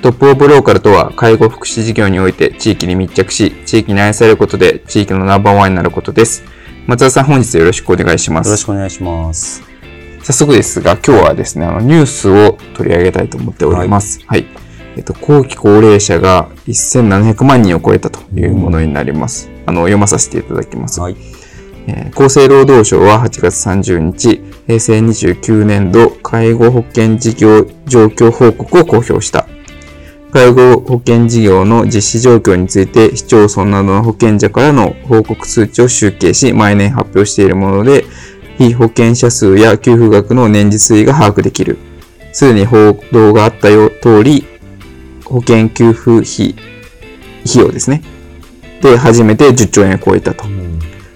トップオブローカルとは、介護福祉事業において地域に密着し、地域に愛されることで地域のナンバーワンになることです。松田さん、本日よろしくお願いします。よろしくお願いします。早速ですが、今日はですね、あの、ニュースを取り上げたいと思っております。はい。はい、えっと、後期高齢者が1700万人を超えたというものになります。うん、あの、読まさせていただきます。はい。えー、厚生労働省は8月30日、平成29年度介護保険事業状況報告を公表した。介護保険事業の実施状況について市町村などの保険者からの報告数値を集計し、毎年発表しているもので、非保険者数や給付額の年次推移が把握できる。すでに報道があったよ通り、保険給付費、費用ですね。で、初めて10兆円を超えたと。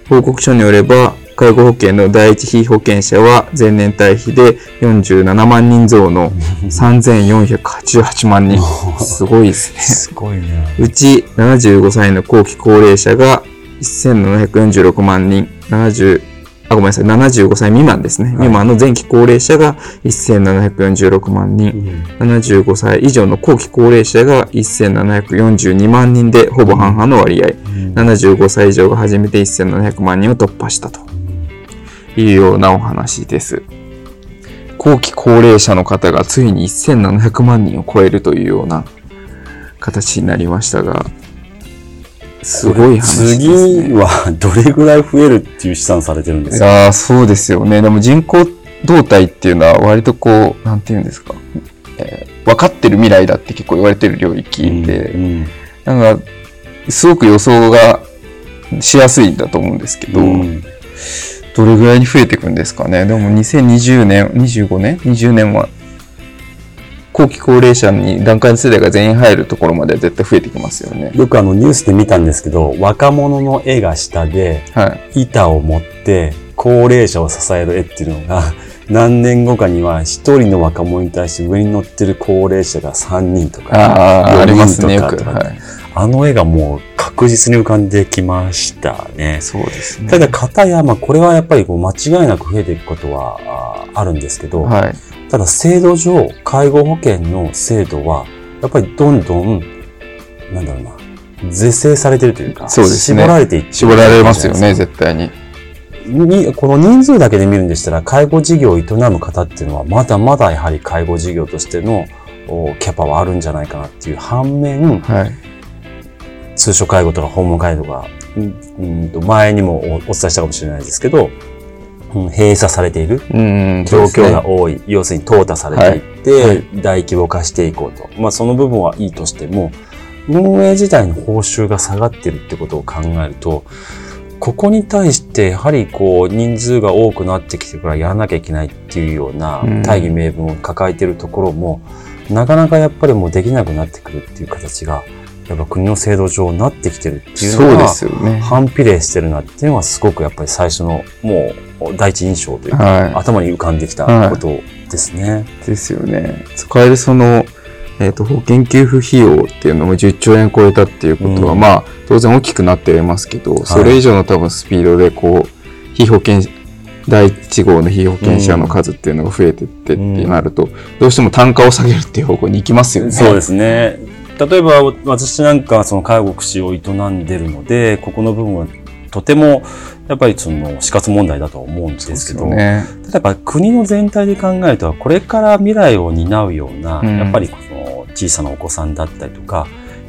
報告書によれば、介護保険の第一被保険者は前年対比で47万人増の 3488万人。すごいですね。すごいね。うち75歳の後期高齢者が1746万人、70あ、ごめんなさい、75歳未満ですね。はい、未満の前期高齢者が1746万人、うん、75歳以上の後期高齢者が1742万人でほぼ半々の割合、うん、75歳以上が初めて1700万人を突破したというようなお話です。後期高齢者の方がついに1700万人を超えるというような形になりましたが、すごい話ですね。次はどれぐらい増えるっていう試算されてるんですか？いやそうですよね。でも人口動態っていうのは割とこう、なんていうんですか、えー、分かってる未来だって結構言われてる領域で、うんうん、なんか、すごく予想がしやすいんだと思うんですけど、うん、どれぐらいに増えていくんですかね。でも2020年、25年 ?20 年は後期高齢者に段階世代が全員入るところまで絶対増えてきますよね。よくあのニュースで見たんですけど、若者の絵が下で、板を持って高齢者を支える絵っていうのが、何年後かには一人の若者に対して上に乗ってる高齢者が3人とか、4人とかとか、ね、あの絵がもう確実に浮かんできましたね。そうですね。ただ、片や、まあ、これはやっぱりこう間違いなく増えていくことはあるんですけど、はい、ただ制度上、介護保険の制度は、やっぱりどんどん、なんだろうな、是正されてるというか、そうですね、絞られていって絞られますよね、絶対に。に、この人数だけで見るんでしたら、介護事業を営む方っていうのは、まだまだやはり介護事業としてのキャパはあるんじゃないかなっていう反面、はい、通所介護とか訪問介護が、うん。と前にもお伝えしたかもしれないですけど、閉鎖されている。状況が多い、ね、要するに淘汰されていって、はい、大規模化していこうと。まあその部分はいいとしても、運営自体の報酬が下がってるってことを考えると、ここに対してやはりこう人数が多くなってきてからやらなきゃいけないっていうような大義名分を抱えているところも、なかなかやっぱりもうできなくなってくるっていう形がやっぱ国の制度上なってきてるっていうのが、ね、反比例してるなっていうのはすごくやっぱり最初のもう第一印象というか、はい、頭に浮かんできたことですね。はい、ですよね。使えるその、えっ、ー、と、保険給付費用っていうのも10兆円超えたっていうことは、うん、まあ、当然大きくなっていますけど、それ以上の多分スピードでこう、被保険、第1号の被保険者の数っていうのが増えてってってなると、うん、どうしても単価を下げるっていう方向に行きますよね。そうですね。例えば私なんかその介護福祉を営んでるのでここの部分はとてもやっぱりその死活問題だと思うんですけど、ね、例えば国の全体で考えるとこれから未来を担うような、うん、やっぱりこの小さなお子さんだったりとか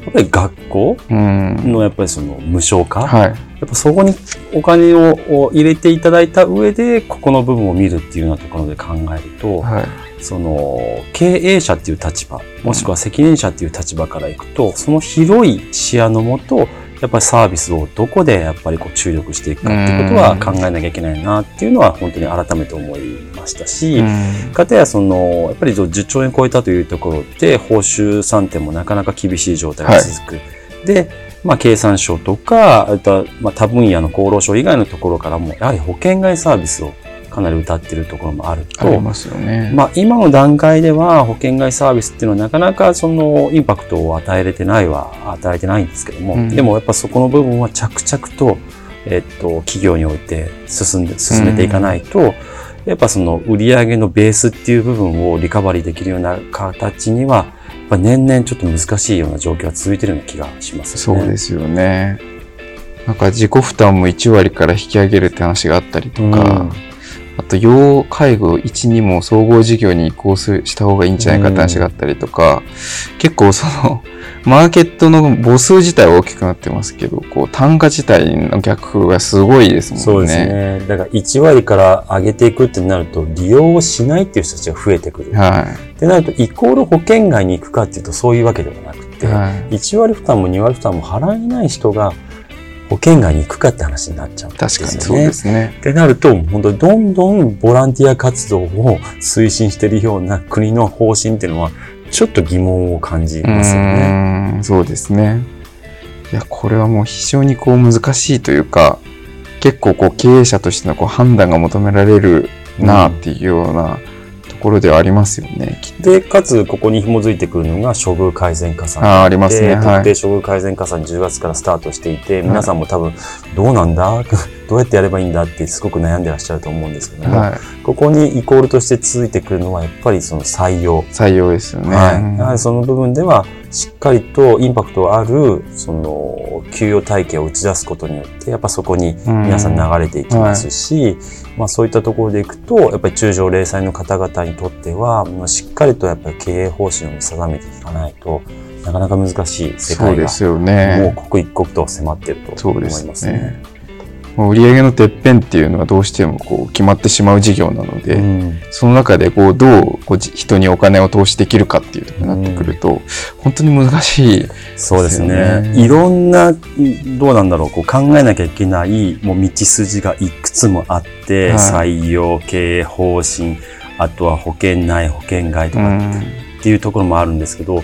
っぱり学校のやっぱりその無償化、はい、やっぱそこにお金を入れていただいた上でここの部分を見るっていうようなところで考えると、はい、その経営者っていう立場もしくは責任者っていう立場からいくと、その広い視野のもとやっぱりサービスをどこでやっぱりこう注力していくかっていうことは考えなきゃいけないなっていうのは本当に改めて思いましたし、かたやそのやっぱり10兆円超えたというところで報酬算定もなかなか厳しい状態が続く。はい、でまあ、経産省とか、あとは、まあ、他分野の厚労省以外のところからも、やはり保険外サービスをかなり歌ってるところもあると、ありますよね。まあ、今の段階では保険外サービスっていうのはなかなかそのインパクトを与えれてないは与えてないんですけども、うん、でもやっぱそこの部分は着々と、えっと、企業において進んで、進めていかないと、うんやっぱその売上のベースっていう部分をリカバリーできるような形には、やっぱ年々ちょっと難しいような状況が続いてるような気がしますね。そうですよね。なんか自己負担も1割から引き上げるって話があったりとか、うんあと、要介護1にも総合事業に移行した方がいいんじゃないかって話があったりとか、結構その、マーケットの母数自体は大きくなってますけど、こう、単価自体の逆風がすごいですもんね。そうですね。だから1割から上げていくってなると、利用をしないっていう人たちが増えてくる。はい。ってなると、イコール保険外に行くかっていうと、そういうわけではなくて、はい、1割負担も2割負担も払えない人が、保険外に行くかって話になっちゃうんですよね。確かにそうですね。ってなると、本当にどんどんボランティア活動を推進しているような国の方針っていうのは、ちょっと疑問を感じますよね。うそうですね。いや、これはもう非常にこう難しいというか、結構こう経営者としてのこう判断が求められるなっていうような、うんころではありますよね。で、かつ、ここに紐づいてくるのが、処遇改善加算。あありますね。特定処遇改善加算10月からスタートしていて、はい、皆さんも多分、どうなんだ？どうやってやればいいんだってすごく悩んでらっしゃると思うんですけども、はい、ここにイコールとして続いてくるのは、やっぱりその採用。採用ですよね。はい。やはりその部分では、しっかりとインパクトある、その、給与体系を打ち出すことによって、やっぱそこに皆さん流れていきますし、はい、まあそういったところでいくと、やっぱり中上零細の方々にとっては、しっかりとやっぱり経営方針を見定めていかないと、なかなか難しい世界が、もう刻一刻と迫っていると思いますね。売上のてっぺんっていうのはどうしてもこう決まってしまう事業なので、うん、その中でこうどうこう人にお金を投資できるかっていうところになってくると、うん、本当に難しい、ね、そうですね。いろんな、どうなんだろう、こう考えなきゃいけないもう道筋がいくつもあって、はい、採用、経営方針、あとは保険内、保険外とかっていうところもあるんですけど、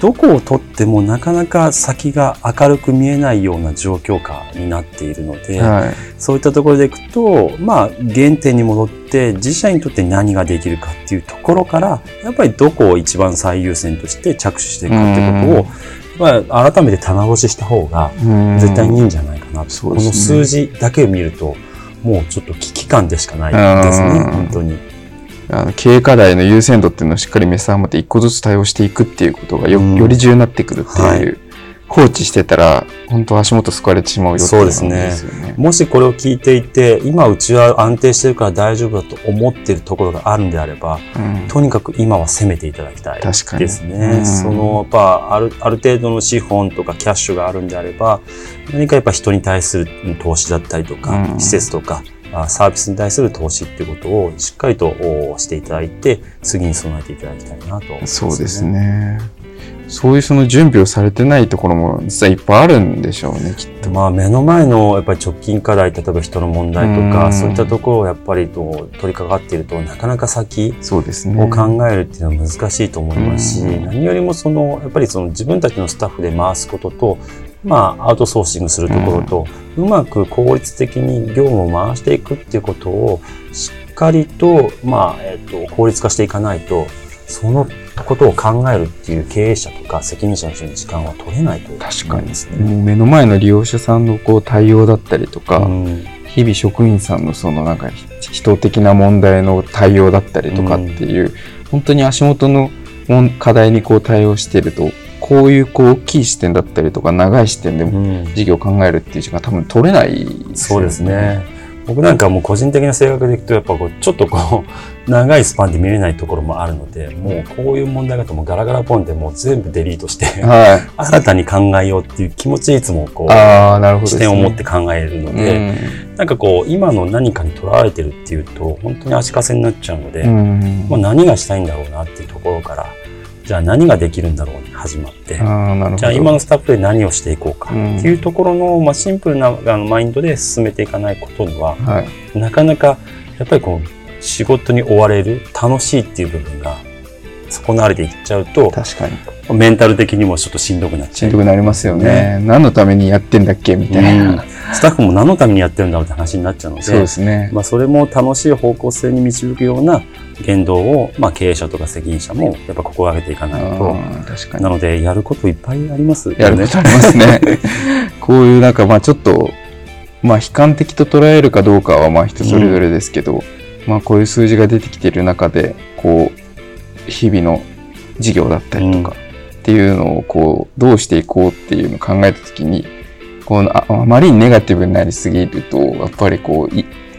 どこをとってもなかなか先が明るく見えないような状況下になっているので、はい、そういったところでいくと、まあ、原点に戻って自社にとって何ができるかっていうところから、やっぱりどこを一番最優先として着手していくかっていうことを、まあ、改めて棚卸しした方が絶対にいいんじゃないかなと。この数字だけを見ると、もうちょっと危機感でしかないですね、本当に。あの経営課題の優先度っていうのをしっかり目覚めて一個ずつ対応していくっていうことがよ,、より重要になってくるっていう、はい、放置してたら本当足元救われてしまうよそうですね。もしこれを聞いていて今うちは安定してるから大丈夫だと思っているところがあるんであれば、うん、とにかく今は攻めていただきたいですね、うん、そのやっぱあるある程度の資本とかキャッシュがあるんであれば何かやっぱ人に対する投資だったりとか、うん、施設とかサービスに対する投資っていうことをしっかりとしていただいて、次に備えていただきたいなと、ね、そうですね。そういうその準備をされてないところも実はいっぱいあるんでしょうね、きっと。まあ目の前のやっぱり直近課題、例えば人の問題とか、そういったところをやっぱりと取り掛かっていると、なかなか先を考えるっていうのは難しいと思いますし、何よりもその、やっぱりその自分たちのスタッフで回すことと、まあ、アウトソーシングするところと、うまく効率的に業務を回していくっていうことをしっかりと、まあ、えっと、効率化していかないと、そのことを考えるっていう経営者とか責任者の人に時間は取れないと確かにですね。もう目の前の利用者さんのこう対応だったりとか、うん、日々職員さんのそのなんか人的な問題の対応だったりとかっていう、うん、本当に足元の課題にこう対応していると、こういうこう大きい視点だったりとか長い視点でも事業を考えるっていう時間多分取れない、ね、そうですね。僕なんかもう個人的な性格でいくと、やっぱこう、ちょっとこう、長いスパンで見れないところもあるので、もうこういう問題がともガラガラポンでもう全部デリートして、はい、新たに考えようっていう気持ちいつもこう、あなるほど、ね、視点を持って考えるので、うん、なんかこう、今の何かにとらわれてるっていうと、本当に足かせになっちゃうので、うん、まあ何がしたいんだろうなっていうところから、じゃあ何ができるんだろうに始まって、じゃあ今のスタッフで何をしていこうか。っていうところの、まあ、シンプルなあのマインドで進めていかないことには、はい、なかなかやっぱりこう仕事に追われる楽しいっていう部分が損なわれていっちゃうと確かにメンタル的にもちょっとしんどくなっちゃう。しんどくなりますよね。ね何のためにやってんだっけみたいな、うん、スタッフも何のためにやってるんだろうって話になっちゃうので、そうですね。まあそれも楽しい方向性に導くような言動を、まあ経営者とか責任者もやっぱ心がけていかないと。確かに。なので、やることいっぱいあります、ね、やることありますね。こういうなんかまあちょっと、まあ悲観的と捉えるかどうかはまあ人それぞれですけど、うん、まあこういう数字が出てきている中で、こう、日々の事業だったりとか、っていうのをこう、どうしていこうっていうのを考えたときに、こうああまりにネガティブになりすぎると、やっぱりこう、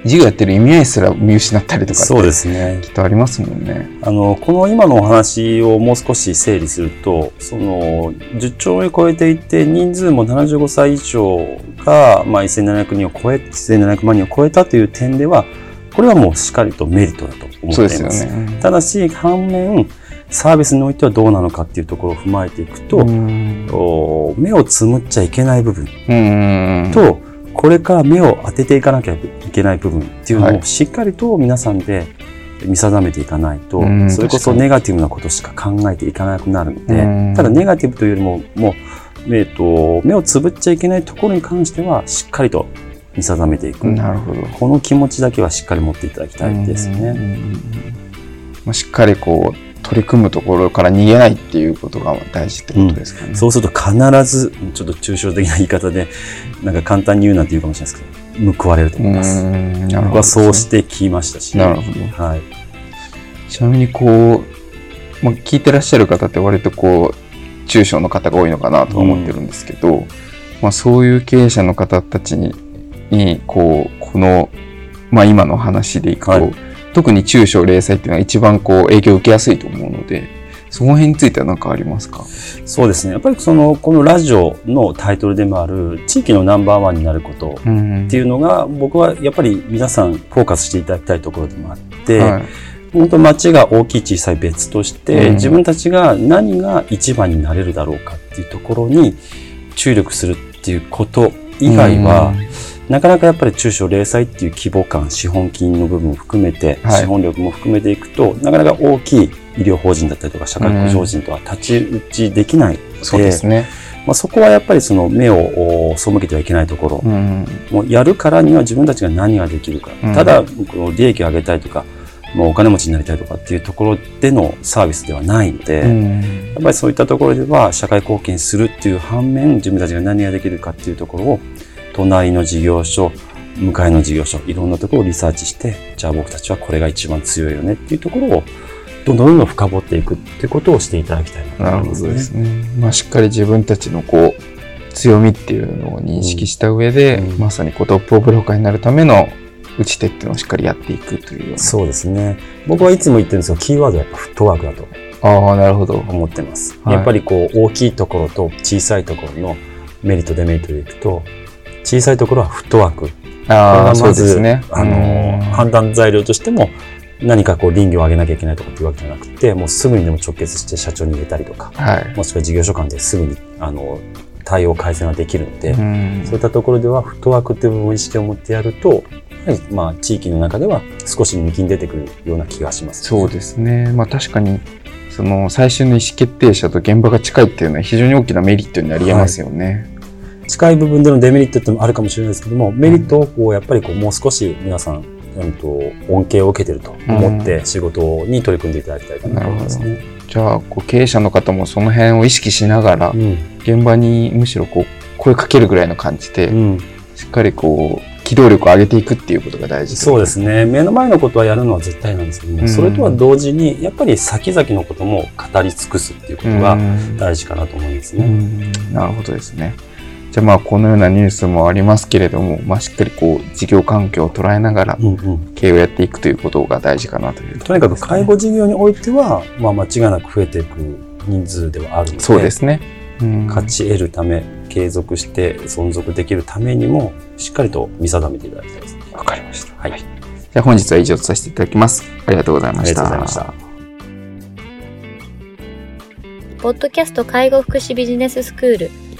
事業やってる意味合いすら見失ったりとかそうですね。きっとありますもんね。あの、この今のお話をもう少し整理すると、その、10兆円超えていて、人数も75歳以上が、まあ、1700人を超え、1700万人を超えたという点では、これはもうしっかりとメリットだと思っています。すよね。ただし、反面、サービスにおいてはどうなのかっていうところを踏まえていくと、目をつむっちゃいけない部分と、これから目を当てていかなきゃいけない部分っていうのをしっかりと皆さんで見定めていかないと、それこそネガティブなことしか考えていかなくなるので、ただネガティブというよりも、もう、えっと、目をつぶっちゃいけないところに関しては、しっかりと見定めていく。なるほど。この気持ちだけはしっかり持っていただきたいですね。しっかりこう、取り組むところから逃げないっていうことが大事ってことですかね。うん、そうすると必ず、ちょっと抽象的な言い方で、なんか簡単に言うなんて言うかもしれないですけど、報われると思います。なるほど、僕はそうしてきましたし。なるほど。はい。ちなみにこう、まあ、聞いてらっしゃる方って割とこう、中小の方が多いのかなと思ってるんですけど、うん、まあ、そういう経営者の方たちに、にこう、この、まあ、今の話でいくと、はい。特に中小零細っていうのは一番こう影響を受けやすいと思うので、その辺については何かありますか？そうですね。やっぱりその、このラジオのタイトルでもある地域のナンバーワンになることっていうのが、僕はやっぱり皆さんフォーカスしていただきたいところでもあって、はい、本当街が大きい小さい別として、自分たちが何が一番になれるだろうかっていうところに注力するっていうこと以外は、なかなかやっぱり中小零細っていう規模感、資本金の部分を含めて、はい、資本力も含めていくと、なかなか大きい医療法人だったりとか社会保障人とは太刀打ちできないので、うん、そうですね。まあ、そこはやっぱりその目を背けてはいけないところ、うん、もうやるからには自分たちが何ができるか、うん、ただこの利益を上げたいとか、もうお金持ちになりたいとかっていうところでのサービスではないので、うん、やっぱりそういったところでは社会貢献するっていう反面、自分たちが何ができるかっていうところを隣の事業所、向かいの事業所、いろんなところをリサーチして、じゃあ僕たちはこれが一番強いよねっていうところを、どんどんどんどん深掘っていくってことをしていただきたいな、ね、なるほどですね。まあ、しっかり自分たちのこう、強みっていうのを認識した上で、うんうん、まさにこうトップオブローカーになるための打ち手っていうのをしっかりやっていくというそうですね。僕はいつも言ってるんですけど、キーワードはやっぱフットワークだと。ああ、なるほど。思ってます。はい、やっぱりこう、大きいところと小さいところのメリット、デメリットでいくと、小さいところはフットワーク。ああ、そうですね。あの、判断材料としても、何かこう倫理を上げなきゃいけないとかっていうわけじゃなくて、もうすぐにでも直結して社長に入れたりとか、はい、もしくは事業所間ですぐに、あの、対応改善はできるので、そういったところではフットワークっていう部分を意識を持ってやると、まあ、地域の中では少し抜きに出てくるような気がします、ね、そうですね。まあ確かに、その最終の意思決定者と現場が近いっていうのは非常に大きなメリットになり得ますよね。はい近い部分でのデメリットってもあるかもしれないですけども、メリットをこうやっぱりこうもう少し皆さん、うんと、恩恵を受けてると思って仕事に取り組んでいただきたいかなと思いますね。じゃあこう経営者の方もその辺を意識しながら、うん、現場にむしろこう声かけるぐらいの感じで、うん、しっかりこう機動力を上げていくっていうことが大事そうですね。目の前のことはやるのは絶対なんですけども、うん、それとは同時にやっぱり先々のことも語り尽くすっていうことが大事かなと思いますね。なるほどですね。じゃあまあこのようなニュースもありますけれども、まあ、しっかりこう事業環境を捉えながら経営をやっていくということが大事かなという、ね、とにかく介護事業においては、まあ、間違いなく増えていく人数ではあるのでそうですね、うん、勝ち得るため継続して存続できるためにもしっかりと見定めていただきたいですわかりました。はい。じゃあ本日は以上とさせていただきます。ありがとうございました。ありがとうございました。ポッドキャスト介護福祉ビジネススクール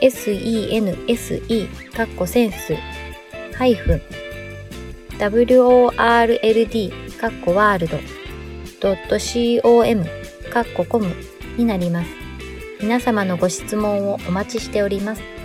sense カッコセンスハイフン world カッコワールドドット .com カッココムになります。皆様のご質問をお待ちしております。